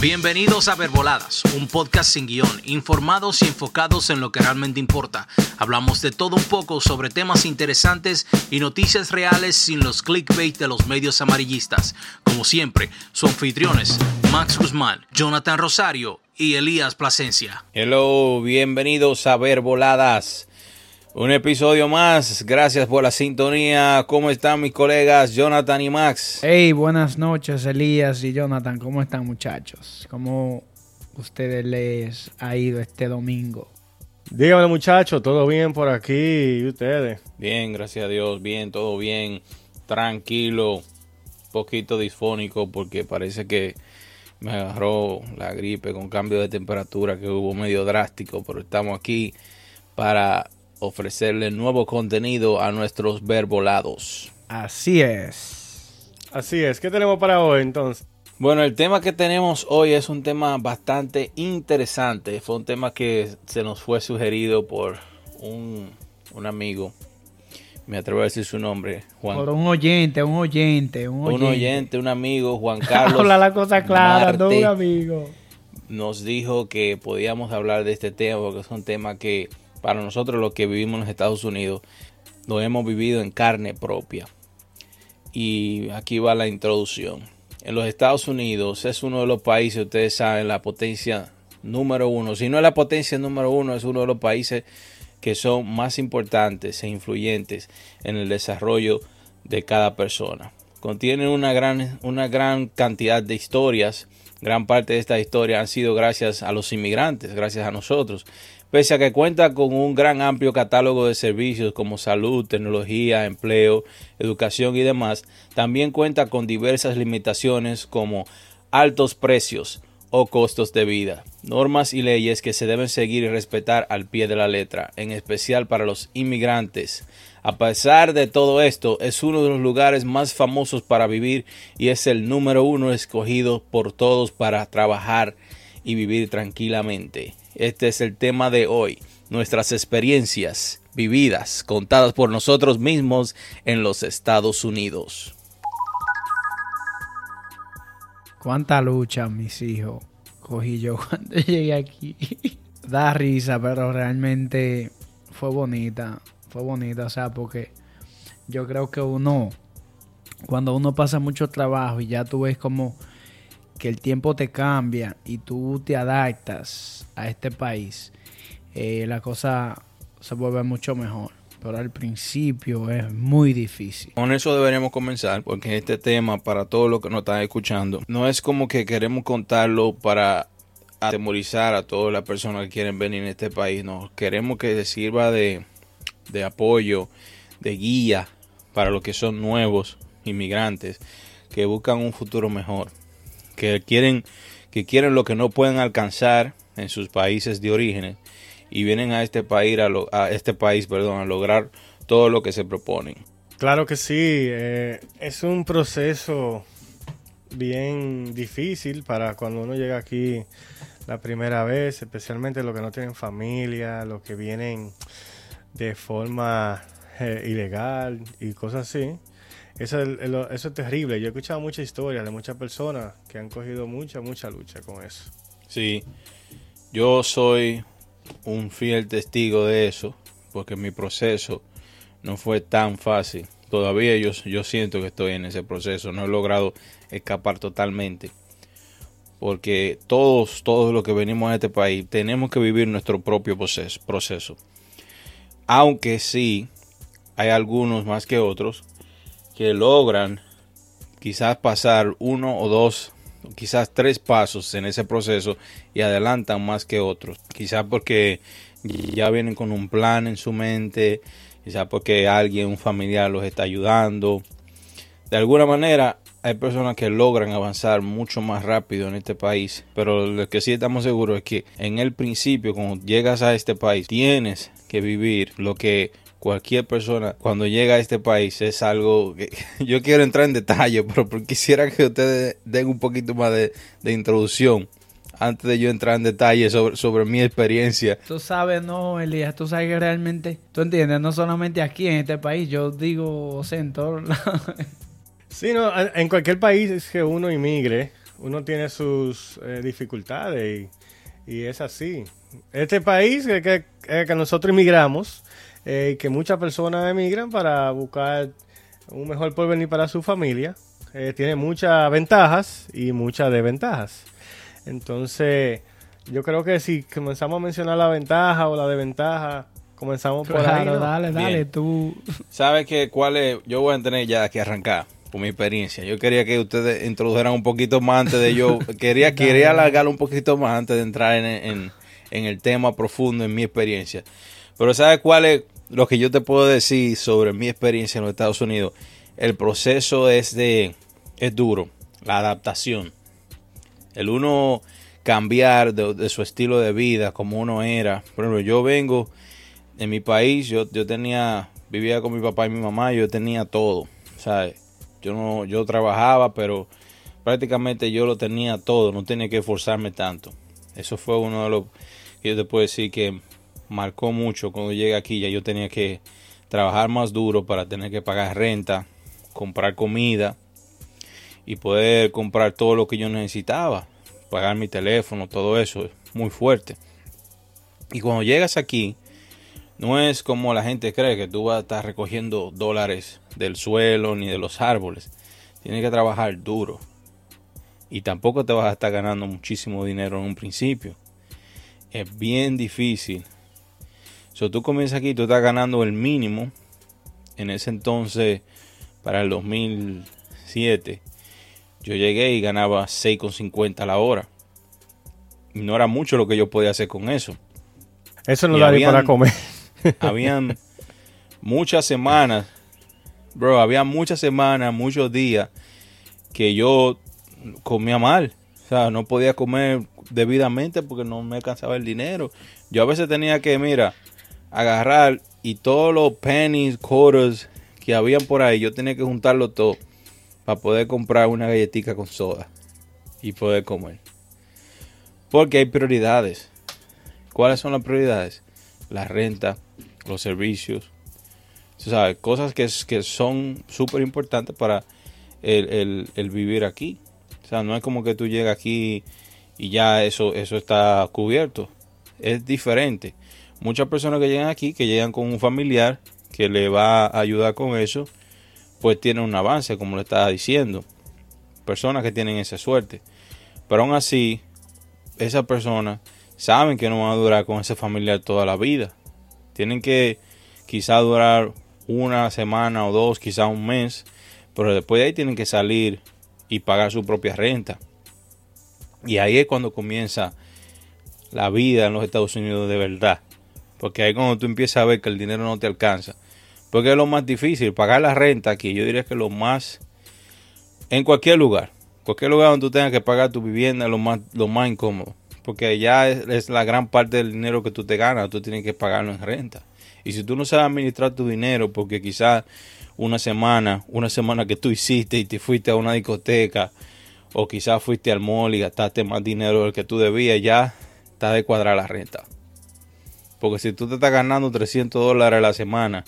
Bienvenidos a Verboladas, un podcast sin guion, informados y enfocados en lo que realmente importa. Hablamos de todo un poco sobre temas interesantes y noticias reales sin los clickbait de los medios amarillistas. Como siempre, sus anfitriones, Max Guzmán, Jonathan Rosario y Elías Plasencia. Hello, bienvenidos a Verboladas. Un episodio más, gracias por la sintonía. ¿Cómo están mis colegas Jonathan y Max? Hey, buenas noches Elías y Jonathan. ¿Cómo están muchachos? ¿Cómo ustedes les ha ido este domingo? Dígame muchachos, ¿todo bien por aquí y ustedes? Bien, gracias a Dios, bien, todo bien, tranquilo, poquito disfónico porque parece que me agarró la gripe con cambio de temperatura que hubo medio drástico, pero estamos aquí para ofrecerle nuevo contenido a nuestros verbolados. Así es. Así es, ¿qué tenemos para hoy entonces? Bueno, el tema que tenemos hoy es un tema bastante interesante. Fue un tema que se nos fue sugerido por un, un amigo. Me atrevo a decir su nombre. Juan. Por un oyente, un oyente, un oyente. Un oyente, un amigo, Juan Carlos. Habla la cosa clara, no un amigo. Nos dijo que podíamos hablar de este tema porque es un tema que para nosotros los que vivimos en los Estados Unidos, lo hemos vivido en carne propia. Y aquí va la introducción. En los Estados Unidos es uno de los países, ustedes saben, la potencia número uno. Si no es la potencia número uno, es uno de los países que son más importantes e influyentes en el desarrollo de cada persona. Contienen una gran, una gran cantidad de historias. Gran parte de esta historia han sido gracias a los inmigrantes, gracias a nosotros. Pese a que cuenta con un gran amplio catálogo de servicios como salud, tecnología, empleo, educación y demás, también cuenta con diversas limitaciones como altos precios o costos de vida, normas y leyes que se deben seguir y respetar al pie de la letra, en especial para los inmigrantes. A pesar de todo esto, es uno de los lugares más famosos para vivir y es el número uno escogido por todos para trabajar y vivir tranquilamente. Este es el tema de hoy, nuestras experiencias vividas, contadas por nosotros mismos en los Estados Unidos. Cuánta lucha, mis hijos, cogí yo cuando llegué aquí. da risa, pero realmente fue bonita, fue bonita, o sea, porque yo creo que uno, cuando uno pasa mucho trabajo y ya tú ves como que el tiempo te cambia y tú te adaptas a este país, eh, la cosa se vuelve mucho mejor. Pero al principio es muy difícil. Con eso deberíamos comenzar, porque este tema, para todos los que nos están escuchando, no es como que queremos contarlo para atemorizar a todas las personas que quieren venir en este país. No, queremos que sirva de, de apoyo, de guía para los que son nuevos inmigrantes que buscan un futuro mejor que quieren, que quieren lo que no pueden alcanzar en sus países de origen y vienen a este país a, este país, perdón, a lograr todo lo que se proponen. Claro que sí, eh, es un proceso bien difícil para cuando uno llega aquí la primera vez, especialmente los que no tienen familia, los que vienen de forma eh, ilegal y cosas así. Eso es, terrible. Yo he escuchado muchas historias de muchas personas que han cogido mucha, mucha lucha con eso. Sí, yo soy un fiel testigo de eso, porque mi proceso no fue tan fácil. Todavía yo, yo siento que estoy en ese proceso, no he logrado escapar totalmente. Porque todos, todos los que venimos a este país tenemos que vivir nuestro propio proceso. Aunque sí, hay algunos más que otros que logran quizás pasar uno o dos, quizás tres pasos en ese proceso y adelantan más que otros. Quizás porque ya vienen con un plan en su mente, quizás porque alguien, un familiar los está ayudando. De alguna manera hay personas que logran avanzar mucho más rápido en este país, pero lo que sí estamos seguros es que en el principio, cuando llegas a este país, tienes que vivir lo que cualquier persona cuando llega a este país es algo que yo quiero entrar en detalle, pero quisiera que ustedes den un poquito más de, introducción antes de yo entrar en detalle sobre, sobre mi experiencia. Tú sabes, no, Elías, tú sabes que realmente, tú entiendes, no solamente aquí en este país, yo digo, o sea, en lados. Sí, no, en cualquier país que uno inmigre, uno tiene sus eh, dificultades y, y, es así. Este país que, que, que nosotros emigramos, eh, que muchas personas emigran para buscar un mejor porvenir para su familia, eh, tiene muchas ventajas y muchas desventajas. Entonces, yo creo que si comenzamos a mencionar la ventaja o la desventaja, comenzamos por ahí. ¿no? dale, dale, Bien. tú. ¿Sabes qué? ¿Cuál es? Yo voy a tener ya que arrancar por mi experiencia. Yo quería que ustedes introdujeran un poquito más antes de yo. Quería, quería alargarlo un poquito más antes de entrar en, en, en el tema profundo en mi experiencia. Pero ¿sabes cuál es lo que yo te puedo decir sobre mi experiencia en los Estados Unidos? El proceso es de es duro, la adaptación. El uno cambiar de, su estilo de vida como uno era. Por ejemplo, yo vengo en mi país, yo, yo tenía, vivía con mi papá y mi mamá, yo tenía todo, ¿sabes? Yo no, yo trabajaba, pero prácticamente yo lo tenía todo, no tenía que esforzarme tanto. Eso fue uno de los que yo te puedo decir que marcó mucho cuando llegué aquí, ya yo tenía que trabajar más duro para tener que pagar renta, comprar comida y poder comprar todo lo que yo necesitaba, pagar mi teléfono, todo eso, muy fuerte. Y cuando llegas aquí, no es como la gente cree que tú vas a estar recogiendo dólares del suelo ni de los árboles. Tienes que trabajar duro. Y tampoco te vas a estar ganando muchísimo dinero en un principio. Es bien difícil. So, tú comienzas aquí, tú estás ganando el mínimo. En ese entonces, para el 2007, yo llegué y ganaba 6,50 a la hora. Y no era mucho lo que yo podía hacer con eso. Eso no da ni para comer. habían muchas semanas, bro, había muchas semanas, muchos días que yo comía mal. O sea, no podía comer debidamente porque no me alcanzaba el dinero. Yo a veces tenía que, mira, agarrar y todos los pennies, quarters que habían por ahí, yo tenía que juntarlo todo para poder comprar una galletita con soda y poder comer. Porque hay prioridades. ¿Cuáles son las prioridades? La renta, los servicios, sabes, cosas que, que son súper importantes para el, el- el vivir aquí. O sea, no es como que tú llegas aquí y ya eso, eso está cubierto. Es diferente. Muchas personas que llegan aquí, que llegan con un familiar que le va a ayudar con eso, pues tienen un avance, como le estaba diciendo. Personas que tienen esa suerte. Pero aún así, esas personas saben que no van a durar con ese familiar toda la vida. Tienen que quizá durar una semana o dos, quizá un mes, pero después de ahí tienen que salir y pagar su propia renta. Y ahí es cuando comienza la vida en los Estados Unidos de verdad. Porque ahí cuando tú empiezas a ver que el dinero no te alcanza. Porque es lo más difícil, pagar la renta aquí. Yo diría que lo más, en cualquier lugar, cualquier lugar donde tú tengas que pagar tu vivienda es lo más, lo más incómodo. Porque es, es la gran parte del dinero que tú te ganas, tú tienes que pagarlo en renta. Y si tú no sabes administrar tu dinero, porque quizás una semana, una semana que tú hiciste y te fuiste a una discoteca, o quizás fuiste al mall y gastaste más dinero del que tú debías, ya está de cuadrar la renta. Porque si tú te estás ganando 300 dólares a la semana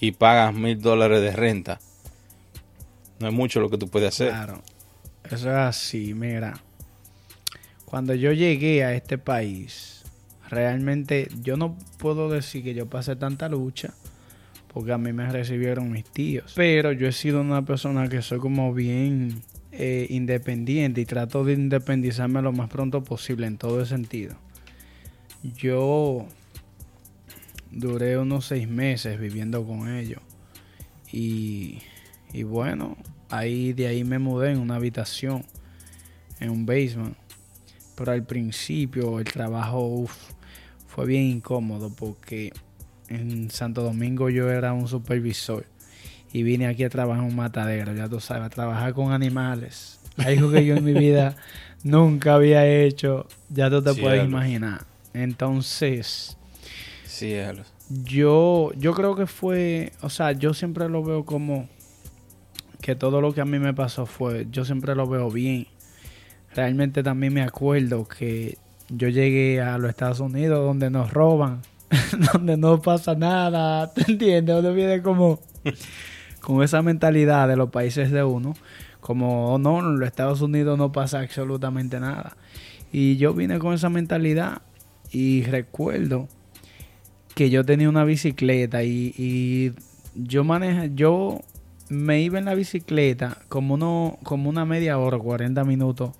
y pagas mil dólares de renta, no es mucho lo que tú puedes hacer. Claro, eso es así, mira. Cuando yo llegué a este país, realmente yo no puedo decir que yo pasé tanta lucha, porque a mí me recibieron mis tíos. Pero yo he sido una persona que soy como bien eh, independiente y trato de independizarme lo más pronto posible en todo ese sentido. Yo duré unos seis meses viviendo con ellos. Y, y bueno, ahí de ahí me mudé en una habitación, en un basement. Pero al principio el trabajo uf, fue bien incómodo porque en Santo Domingo yo era un supervisor y vine aquí a trabajar en un matadero, ya tú sabes, a trabajar con animales. Algo que yo en mi vida nunca había hecho, ya tú te puedes imaginar. Entonces, Yo, yo creo que fue, o sea, yo siempre lo veo como que todo lo que a mí me pasó fue, yo siempre lo veo bien. Realmente también me acuerdo que yo llegué a los Estados Unidos donde nos roban, donde no pasa nada, ¿te entiendes? Donde viene como con esa mentalidad de los países de uno. como oh, no, en los Estados Unidos no pasa absolutamente nada. Y yo vine con esa mentalidad y recuerdo que yo tenía una bicicleta y, y yo maneja, yo me iba en la bicicleta como uno, como una media hora, 40 minutos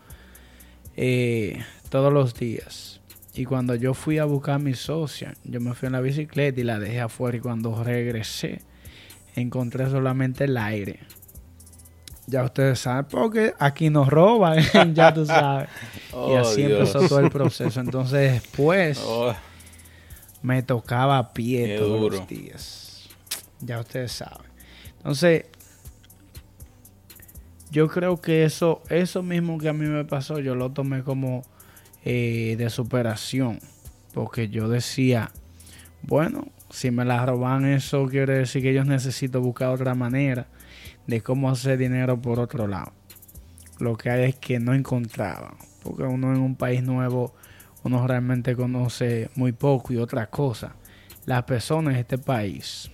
eh, todos los días. Y cuando yo fui a buscar a mi socia, yo me fui en la bicicleta y la dejé afuera. Y cuando regresé, encontré solamente el aire. Ya ustedes saben, porque aquí nos roban, ya tú sabes. y Oh, así Dios. empezó todo el proceso. Entonces después Oh, me tocaba a pie Qué todos duro. los días. Ya ustedes saben. Entonces, yo creo que eso, eso mismo que a mí me pasó, yo lo tomé como eh, de superación. Porque yo decía, bueno, si me la roban eso quiere decir que yo necesito buscar otra manera de cómo hacer dinero por otro lado. Lo que hay es que no encontraba. Porque uno en un país nuevo, uno realmente conoce muy poco y otra cosa. Las personas de este país,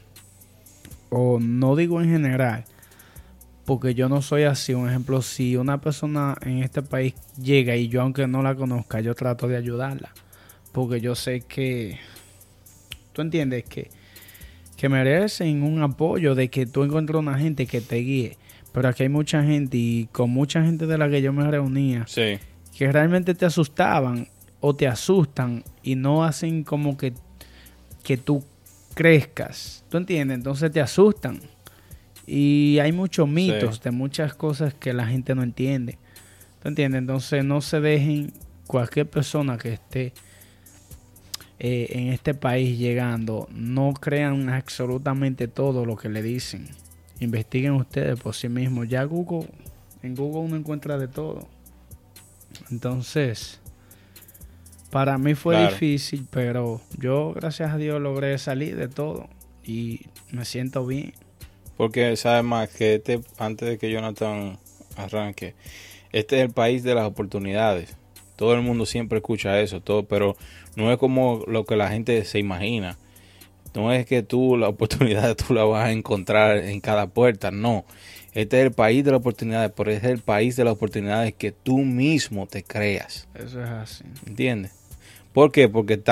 o no digo en general, porque yo no soy así. Un ejemplo, si una persona en este país llega y yo aunque no la conozca, yo trato de ayudarla. Porque yo sé que, tú entiendes que, que merecen un apoyo de que tú encuentres una gente que te guíe. Pero aquí hay mucha gente y con mucha gente de la que yo me reunía, sí. que realmente te asustaban o te asustan y no hacen como que, que tú crezcas. ¿Tú entiendes? Entonces te asustan. Y hay muchos mitos Sí. de muchas cosas que la gente no entiende. ¿Tú entiendes? Entonces no se dejen cualquier persona que esté eh, en este país llegando, no crean absolutamente todo lo que le dicen. Investiguen ustedes por sí mismos. Ya Google, en Google uno encuentra de todo. Entonces, para mí fue Claro. difícil, pero yo, gracias a Dios, logré salir de todo y me siento bien. Porque sabes más que este, antes de que Jonathan arranque, este es el país de las oportunidades. Todo el mundo siempre escucha eso, todo, pero no es como lo que la gente se imagina. No es que tú la oportunidad tú la vas a encontrar en cada puerta, no. Este es el país de las oportunidades, pero es el país de las oportunidades que tú mismo te creas. Eso es así. ¿Entiendes? ¿Por qué? Porque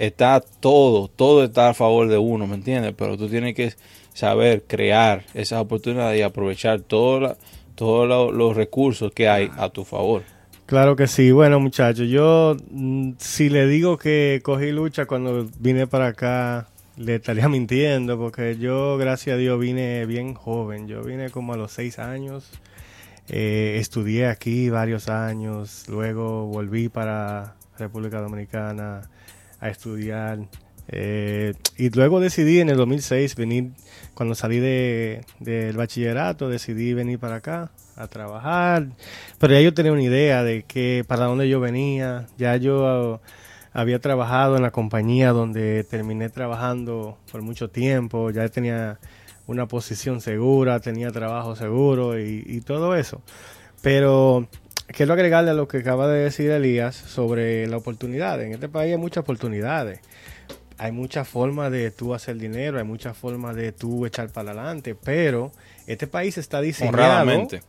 está todo, todo está a favor de uno, ¿me entiendes? Pero tú tienes que saber crear esas oportunidades y aprovechar todos los recursos que hay a tu favor. Claro que sí. Bueno, muchachos, yo mm, si le digo que cogí lucha cuando vine para acá, le estaría mintiendo, porque yo, gracias a Dios, vine bien joven. Yo vine como a los seis años. Eh, estudié aquí varios años, luego volví para República Dominicana a estudiar. eh, y luego decidí en el 2006 venir, cuando salí de, del bachillerato, decidí venir para acá a trabajar. Pero ya yo tenía una idea de que para dónde yo venía. Ya yo había trabajado en la compañía donde terminé trabajando por mucho tiempo. Ya tenía una posición segura, tenía trabajo seguro y, y todo eso. Pero quiero agregarle a lo que acaba de decir Elías sobre la oportunidad. En este país hay muchas oportunidades. Hay muchas formas de tú hacer dinero, hay muchas formas de tú echar para adelante, pero este país está diseñado Honradamente.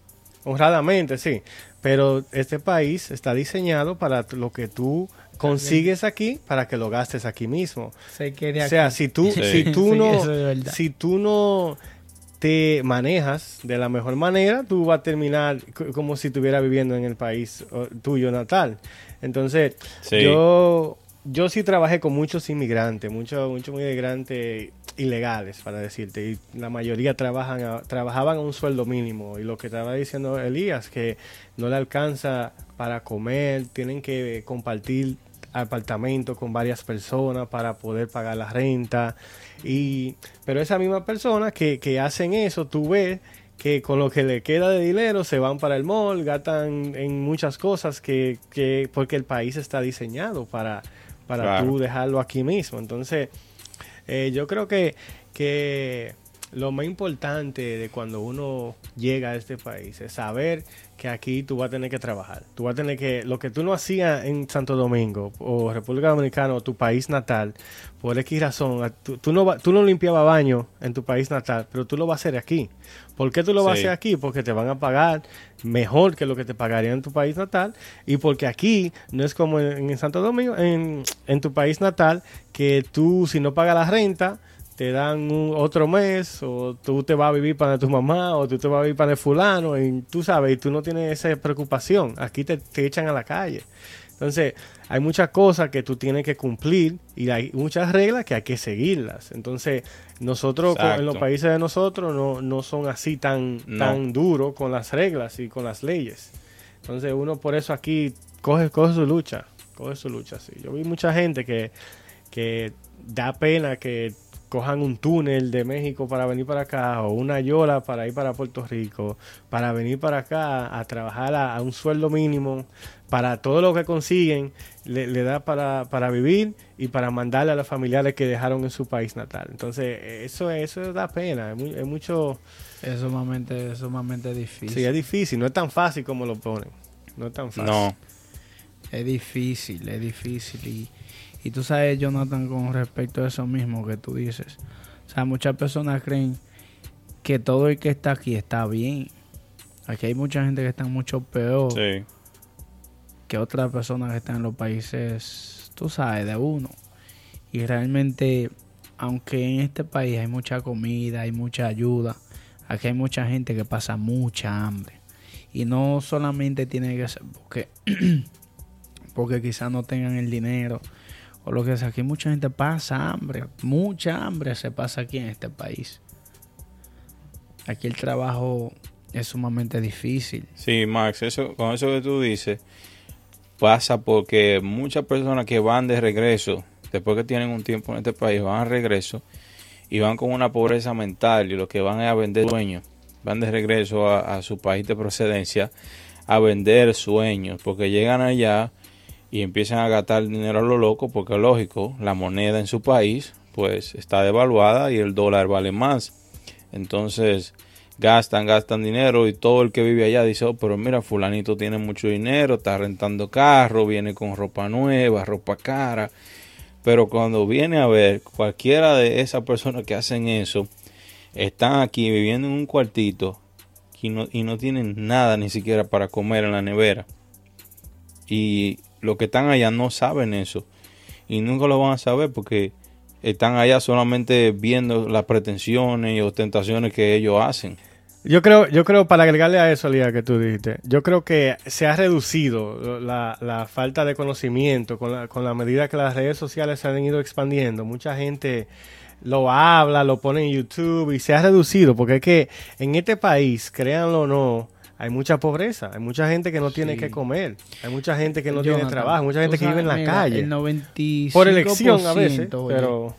honradamente, sí. Pero este país está diseñado para lo que tú consigues aquí, para que lo gastes aquí mismo. Se O sea, si tú, Sí. si tú Sí, no, eso es verdad. si tú no te manejas de la mejor manera, tú vas a terminar como si estuvieras viviendo en el país tuyo natal. Entonces, Sí. yo, yo sí trabajé con muchos inmigrantes, muchos, muchos inmigrantes ilegales, para decirte, y la mayoría trabajan a- trabajaban a un sueldo mínimo. Y lo que estaba diciendo Elías, que no le alcanza para comer, tienen que compartir apartamento con varias personas para poder pagar la renta. Y, pero esa misma persona que, que hacen eso, tú ves que con lo que le queda de dinero se van para el mall, gastan en muchas cosas que, que porque el país está diseñado para, para Claro. tú dejarlo aquí mismo. Entonces, eh, yo creo que, que lo más importante de cuando uno llega a este país es saber que aquí tú vas a tener que trabajar. Tú vas a tener que, lo que tú no hacías en Santo Domingo o República Dominicana o tu país natal, por X razón, tú, no, tú no limpiabas baño en tu país natal, pero tú lo vas a hacer aquí. ¿Por qué tú lo vas a hacer aquí? Porque te van a pagar mejor que lo que te pagarían en tu país natal y porque aquí no es como en, Santo Domingo, en, en tu país natal, que tú si no pagas la renta, te dan un, otro mes, o tú te vas a vivir para tu mamá, o tú te vas a vivir para el fulano, y tú sabes, y tú no tienes esa preocupación. Aquí te, echan a la calle. Entonces, hay muchas cosas que tú tienes que cumplir y hay muchas reglas que hay que seguirlas. Entonces, nosotros en los países de nosotros no, no son así tan, tan duros con las reglas y con las leyes. Entonces, uno por eso aquí coge, coge su lucha, coge su lucha. Sí. Yo vi mucha gente que, que da pena que cojan un túnel de México para venir para acá o una yola para ir para Puerto Rico, para venir para acá a trabajar a, un sueldo mínimo, para todo lo que consiguen, le, da para, para, vivir y para mandarle a los familiares que dejaron en su país natal. Entonces, eso, eso da pena, es, mucho... Es sumamente, es sumamente difícil. Sí, es difícil, no es tan fácil como lo ponen. No es tan fácil. No. Es difícil, es difícil y y tú sabes, Jonathan, con respecto a eso mismo que tú dices. O sea, muchas personas creen que todo el que está aquí está bien. Aquí hay mucha gente que está mucho peor que otras personas que están en los países, tú sabes, de uno. Y realmente, aunque en este país hay mucha comida, hay mucha ayuda, aquí hay mucha gente que pasa mucha hambre. Y no solamente tiene que ser porque, porque quizás no tengan el dinero o lo que sea. Aquí mucha gente pasa hambre, mucha hambre se pasa aquí en este país. Aquí el trabajo es sumamente difícil. Sí, Max, eso, con eso que tú dices, pasa porque muchas personas que van de regreso, después que tienen un tiempo en este país, van a regreso y van con una pobreza mental y lo que van es a vender sueños. Van de regreso a, a su país de procedencia a vender sueños, porque llegan allá y empiezan a gastar dinero a lo loco porque lógico, la moneda en su país pues está devaluada y el dólar vale más. Entonces gastan, gastan dinero y todo el que vive allá dice, oh, pero mira, fulanito tiene mucho dinero, está rentando carro, viene con ropa nueva, ropa cara. Pero cuando viene a ver cualquiera de esas personas que hacen eso, están aquí viviendo en un cuartito y no, y no tienen nada ni siquiera para comer en la nevera. Y los que están allá no saben eso. Y nunca lo van a saber porque están allá solamente viendo las pretensiones y ostentaciones que ellos hacen. Yo creo, yo creo, para agregarle a eso, Lía, que tú dijiste, yo creo que se ha reducido la, falta de conocimiento con la, con la medida que las redes sociales se han ido expandiendo. Mucha gente lo habla, lo pone en YouTube y se ha reducido, porque es que en este país, créanlo o no, hay mucha pobreza, hay mucha gente que no tiene que comer, hay mucha gente que no tiene trabajo, mucha gente que vive en la calle. El 95%, por elección a veces, pero...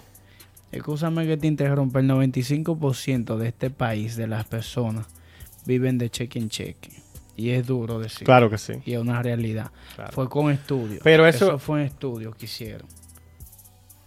Escúchame que te interrumpa, el 95% de este país, de las personas, viven de cheque en cheque. Y es duro decir. Claro que sí. Y es una realidad. Fue con estudios. Pero eso, fue en estudios que hicieron.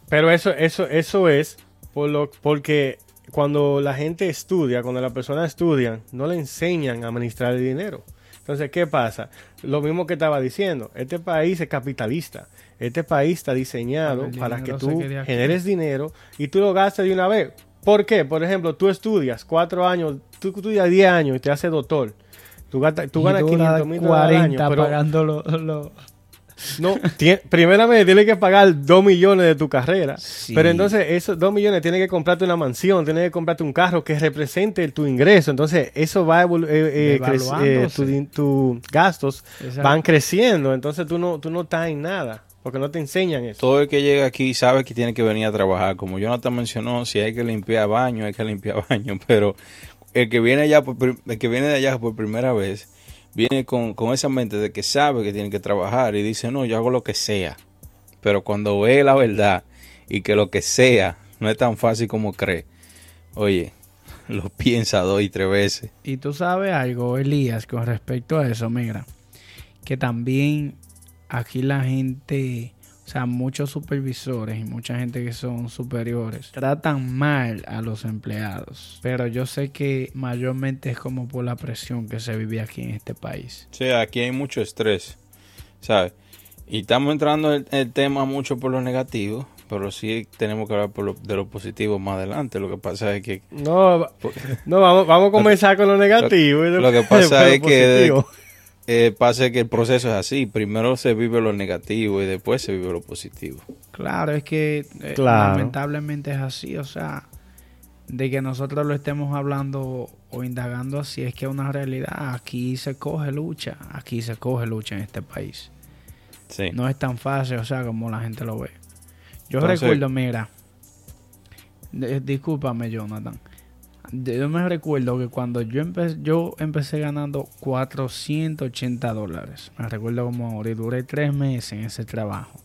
Pero eso, eso, eso es por lo, porque cuando la gente estudia, cuando la persona estudia, no le enseñan a administrar el dinero. Entonces, ¿qué pasa? Lo mismo que estaba diciendo, este país es capitalista. Este país está diseñado para que tú generes dinero y tú lo gastes de una vez. ¿Por qué? Por ejemplo, tú estudias cuatro años, tú estudias diez años y te haces doctor. Tú, ganas, tú ganas 500 mil dólares al año. Pero pagando lo, no, primeramente tienes que pagar dos millones de tu carrera. Pero entonces esos dos millones tienes que comprarte una mansión, tienes que comprarte un carro que represente tu ingreso. Entonces eso va a eh, eh, eh tus gastos van creciendo. Entonces tú no, tú no estás en nada. Porque no te enseñan eso. Todo el que llega aquí sabe que tiene que venir a trabajar. Como Jonathan mencionó, si hay que limpiar baño, hay que limpiar baño. Pero el que viene allá el que viene de allá por primera vez viene con, esa mente de que sabe que tiene que trabajar y dice, no, yo hago lo que sea. Pero cuando ve la verdad y que lo que sea no es tan fácil como cree, oye, lo piensa dos y tres veces. Y tú sabes algo, Elías, con respecto a eso, mira, que también aquí la gente O sea, muchos supervisores y mucha gente que son superiores tratan mal a los empleados. Pero yo sé que mayormente es como por la presión que se vive aquí en este país. Sí, aquí hay mucho estrés, ¿sabes? Y estamos entrando en el tema mucho por lo negativo, pero sí tenemos que hablar de lo positivo más adelante. Lo que pasa es que... No, no vamos, vamos a comenzar con lo negativo. Lo, que pasa es que eh, pasa que el proceso es así. Primero se vive lo negativo y después se vive lo positivo. Claro, es que eh, lamentablemente es así. O sea, de que nosotros lo estemos hablando o indagando así es que es una realidad. Aquí se coge lucha. Aquí se coge lucha en este país. Sí. No es tan fácil, o sea, como la gente lo ve. Yo recuerdo, mira, discúlpame, Jonathan yo me recuerdo que cuando yo empecé, yo empecé ganando 480 dólares. Me recuerdo como ahora y duré tres meses en ese trabajo.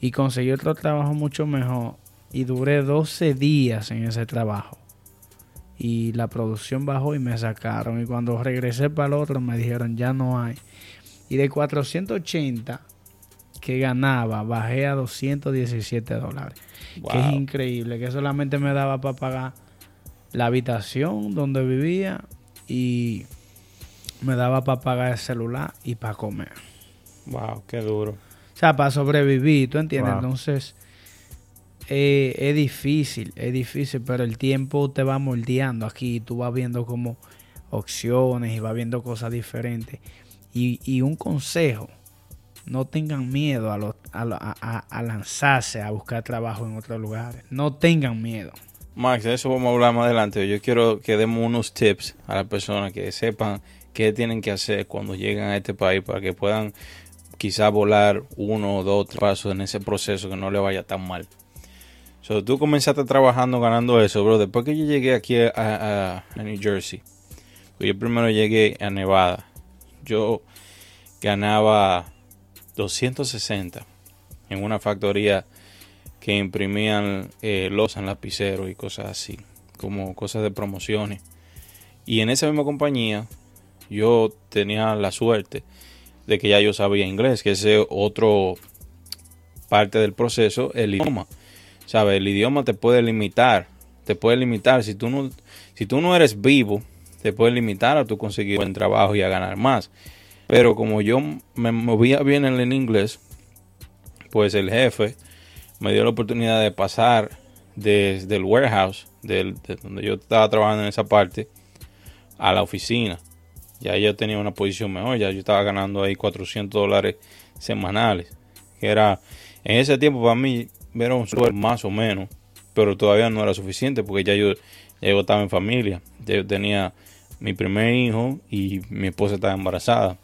Y conseguí otro trabajo mucho mejor. Y duré 12 días en ese trabajo. Y la producción bajó y me sacaron. Y cuando regresé para el otro me dijeron ya no hay. Y de 480 que ganaba bajé a 217 dólares. Que es increíble. Que solamente me daba para pagar la habitación donde vivía y me daba para pagar el celular y para comer. Wow, qué duro. O sea, para sobrevivir, ¿tú entiendes? Entonces, eh, es difícil, es difícil, pero el tiempo te va moldeando aquí. Tú vas viendo como opciones y vas viendo cosas diferentes. Y, y un consejo, no tengan miedo a, a, a lanzarse a buscar trabajo en otros lugares. No tengan miedo. Max, de eso vamos a hablar más adelante. Yo quiero que demos unos tips a las personas que sepan qué tienen que hacer cuando llegan a este país para que puedan quizá volar uno o dos pasos en ese proceso que no le vaya tan mal. So, tú comenzaste trabajando ganando eso, bro. Después que yo llegué aquí a, New Jersey, pues yo primero llegué a Nevada. Yo ganaba 260 en una factoría que imprimían eh, en lapiceros y cosas así, como cosas de promociones. Y en esa misma compañía yo tenía la suerte de que ya yo sabía inglés, que ese otro parte del proceso, el idioma. ¿Sabes? El idioma te puede limitar, te puede limitar. Si tú no, si tú no eres vivo, te puede limitar a tu conseguir buen trabajo y a ganar más. Pero como yo me movía bien en el inglés, pues el jefe me dio la oportunidad de pasar desde el warehouse, de donde yo estaba trabajando en esa parte, a la oficina. Ya yo tenía una posición mejor, ya yo estaba ganando ahí 400 dólares semanales. Que era, en ese tiempo para mí, era un sueldo más o menos, pero todavía no era suficiente porque ya yo, yo estaba en familia. Ya yo tenía mi primer hijo y mi esposa estaba embarazada.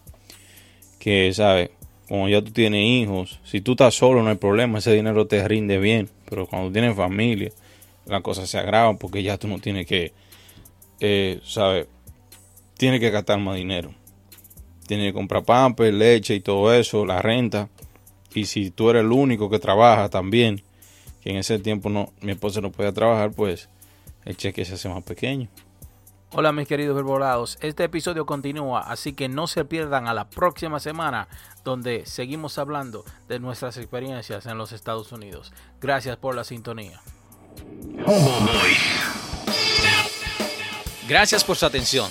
Que, ¿sabes? Como ya tú tienes hijos, si tú estás solo no hay problema, ese dinero te rinde bien, pero cuando tienes familia, las cosas se agravan porque ya tú no tienes que, eh, ¿sabes? Tienes que gastar más dinero. Tienes que comprar pampers, leche y todo eso, la renta. Y si tú eres el único que trabaja también, que en ese tiempo no, mi esposa no podía trabajar, pues el cheque se hace más pequeño. Hola mis queridos verbolados, este episodio continúa, así que no se pierdan a la próxima semana donde seguimos hablando de nuestras experiencias en los Estados Unidos. Gracias por la sintonía. Gracias por su atención.